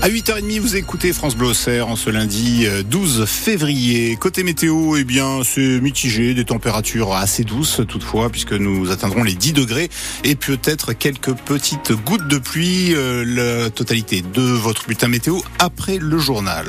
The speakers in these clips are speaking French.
À 8h30, vous écoutez France Bleu en ce lundi 12 février. Côté météo, eh bien, c'est mitigé, des températures assez douces toutefois, puisque nous atteindrons les 10 degrés et peut-être quelques petites gouttes de pluie. Euh, la totalité de votre bulletin météo après le journal.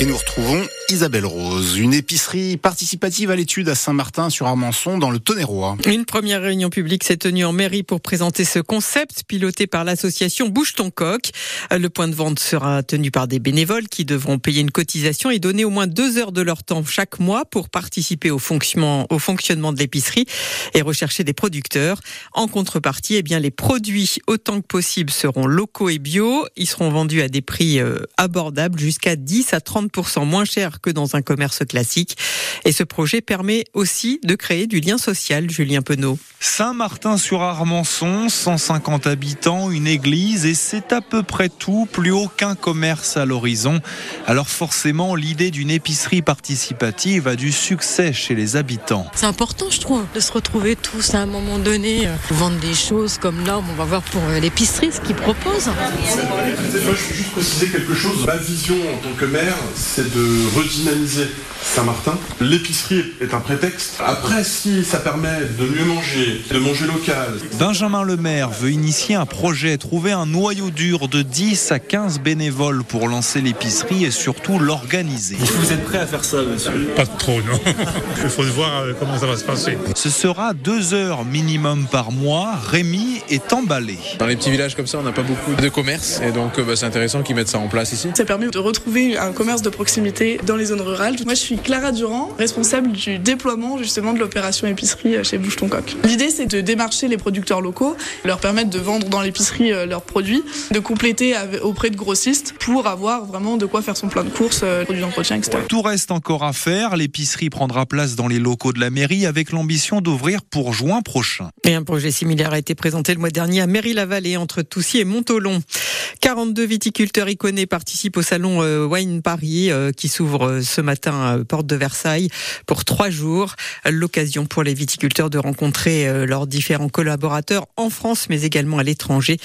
Et nous retrouvons Isabelle Rose, une épicerie participative à l'étude à Saint-Martin sur Armançon dans le Tonnerrois. Une première réunion publique s'est tenue en mairie pour présenter ce concept piloté par l'association Bouge ton coq. Le point de vente sera tenu par des bénévoles qui devront payer une cotisation et donner au moins deux heures de leur temps chaque mois pour participer au fonctionnement, au fonctionnement de l'épicerie et rechercher des producteurs. En contrepartie, eh bien, les produits autant que possible seront locaux et bio. Ils seront vendus à des prix euh, abordables jusqu'à 10 à 30% moins chers que dans un commerce classique. Et ce projet permet aussi de créer du lien social, Julien Penaud. Saint-Martin-sur-Armançon, 150 habitants, une église et c'est à peu près tout, plus aucun commerce à l'horizon. Alors forcément, l'idée d'une épicerie participative a du succès chez les habitants. C'est important, je trouve, de se retrouver tous à un moment donné, euh, vendre des choses comme là, on va voir pour euh, l'épicerie ce qu'ils proposent. Moi, je veux juste préciser quelque chose. Ma vision en tant que maire, c'est de redynamiser Saint-Martin. L'épicerie est un prétexte. Après, si ça permet de mieux manger, de manger local. Benjamin Lemaire veut initier un projet, trouver un noyau dur de 10 à 15 bénévoles pour lancer l'épicerie et surtout l'organiser. Vous êtes prêt à faire ça, monsieur? Pas trop, non. Il faut voir euh, comment ça va se passer. Ce sera deux heures minimum par mois. Rémi est emballé. Dans les petits villages comme ça, on n'a pas beaucoup de commerce et donc euh, bah, c'est intéressant qu'ils mettent ça en place ici. Ça permet de retrouver un commerce de proximité dans les zones rurales. Moi, je suis Clara Durand, responsable du déploiement justement de l'opération épicerie euh, chez Bouche ton Coq. L'idée, c'est de démarcher les producteurs locaux, leur permettre de vendre dans l'épicerie euh, leurs produits, de compléter auprès de grossistes pour avoir vraiment de quoi faire son plein de courses, euh, produits d'entretien, etc. Tout reste encore à faire. L'épicerie prendra place dans les locaux de la mairie avec l'ambition d'ouvrir pour juin prochain. Et un projet similaire a été présenté le mois dernier à Mairie-la-Vallée entre Toussy et Montolon. 42 viticulteurs iconés participent au salon Wine Paris qui s'ouvre ce matin porte de Versailles pour trois jours. L'occasion pour les viticulteurs de rencontrer euh, leurs différents collaborateurs en France, mais également à l'étranger,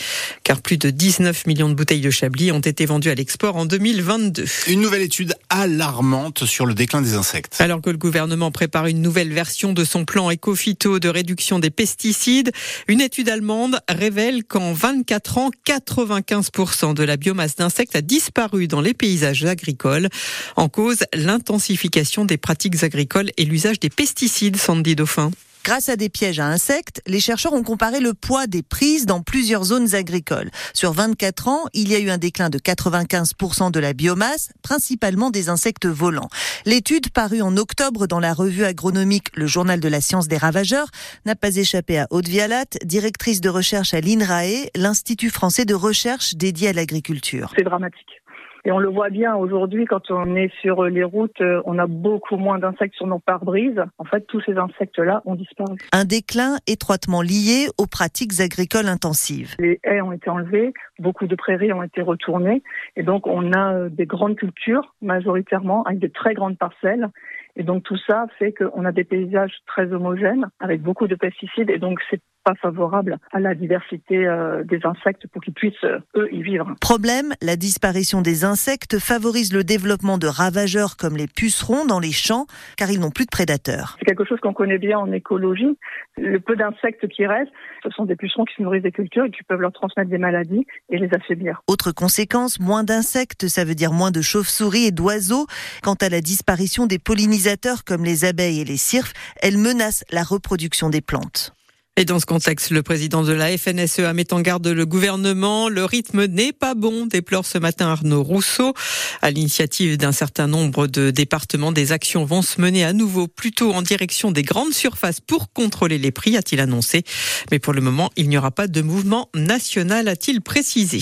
car plus de 19 millions de bouteilles de Chablis ont été vendues à l'export en 2022. Une nouvelle étude alarmante sur le déclin des insectes. Alors que le gouvernement prépare une nouvelle version de son plan éco-phyto de réduction des pesticides, une étude allemande révèle qu'en 24 ans, 95% de la biomasse d'insectes a disparu dans les paysages agricoles. En cause, l'intensification des pratiques agricoles et l'usage des pesticides, Sandy Dauphin. Grâce à des pièges à insectes, les chercheurs ont comparé le poids des prises dans plusieurs zones agricoles. Sur 24 ans, il y a eu un déclin de 95% de la biomasse, principalement des insectes volants. L'étude parue en octobre dans la revue agronomique Le Journal de la science des ravageurs n'a pas échappé à Aude Vialat, directrice de recherche à l'INRAE, l'Institut français de recherche dédié à l'agriculture. C'est dramatique. Et on le voit bien aujourd'hui quand on est sur les routes, euh, on a beaucoup moins d'insectes sur nos pare-brises. En fait, tous ces insectes-là ont disparu. Un déclin étroitement lié aux pratiques agricoles intensives. Les haies ont été enlevées, beaucoup de prairies ont été retournées, et donc on a euh, des grandes cultures majoritairement avec de très grandes parcelles. Et donc tout ça fait qu'on a des paysages très homogènes avec beaucoup de pesticides, et donc c'est pas favorable à la diversité euh, des insectes pour qu'ils puissent, euh, eux, y vivre. Problème, la disparition des insectes favorise le développement de ravageurs comme les pucerons dans les champs, car ils n'ont plus de prédateurs. C'est quelque chose qu'on connaît bien en écologie. Le peu d'insectes qui restent, ce sont des pucerons qui se nourrissent des cultures et qui peuvent leur transmettre des maladies et les affaiblir. Autre conséquence, moins d'insectes, ça veut dire moins de chauves-souris et d'oiseaux. Quant à la disparition des pollinisateurs comme les abeilles et les cirfes, elle menace la reproduction des plantes. Et dans ce contexte, le président de la FNSEA met en garde le gouvernement. Le rythme n'est pas bon, déplore ce matin Arnaud Rousseau. À l'initiative d'un certain nombre de départements, des actions vont se mener à nouveau plutôt en direction des grandes surfaces pour contrôler les prix, a-t-il annoncé. Mais pour le moment, il n'y aura pas de mouvement national, a-t-il précisé.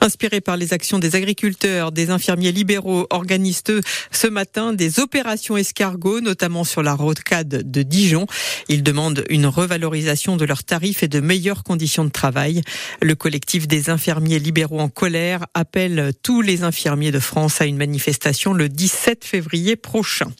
Inspiré par les actions des agriculteurs, des infirmiers libéraux organisent ce matin des opérations escargots, notamment sur la rocade de Dijon. Ils demandent une revalorisation de leurs tarifs et de meilleures conditions de travail. Le collectif des infirmiers libéraux en colère appelle tous les infirmiers de France à une manifestation le 17 février prochain.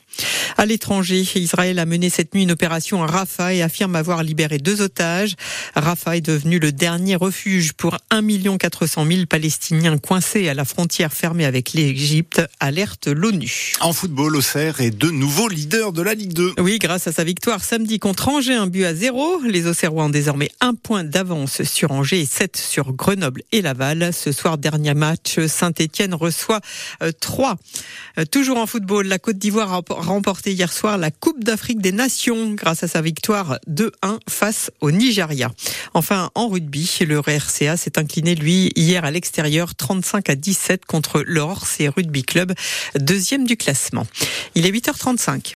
À l'étranger, Israël a mené cette nuit une opération à Rafah et affirme avoir libéré deux otages. Rafah est devenu le dernier refuge pour 1 400 000 Palestiniens coincés à la frontière fermée avec l'Égypte, alerte l'ONU. En football, Auxerre est de nouveaux leaders de la Ligue 2. Oui, grâce à sa victoire samedi contre Angers, un but à zéro. Les Auxerrois ont désormais un point d'avance sur Angers et 7 sur Grenoble et Laval. Ce soir, dernier match, Saint-Etienne reçoit 3. Euh, toujours en football, la Côte d'Ivoire a remporté hier soir la Coupe d'Afrique des Nations grâce à sa victoire 2-1 face au Nigeria. Enfin, en rugby, le RCA s'est incliné, lui, hier à l'extérieur 35 à 17 contre le Rugby Club, deuxième du classement. Il est 8h35.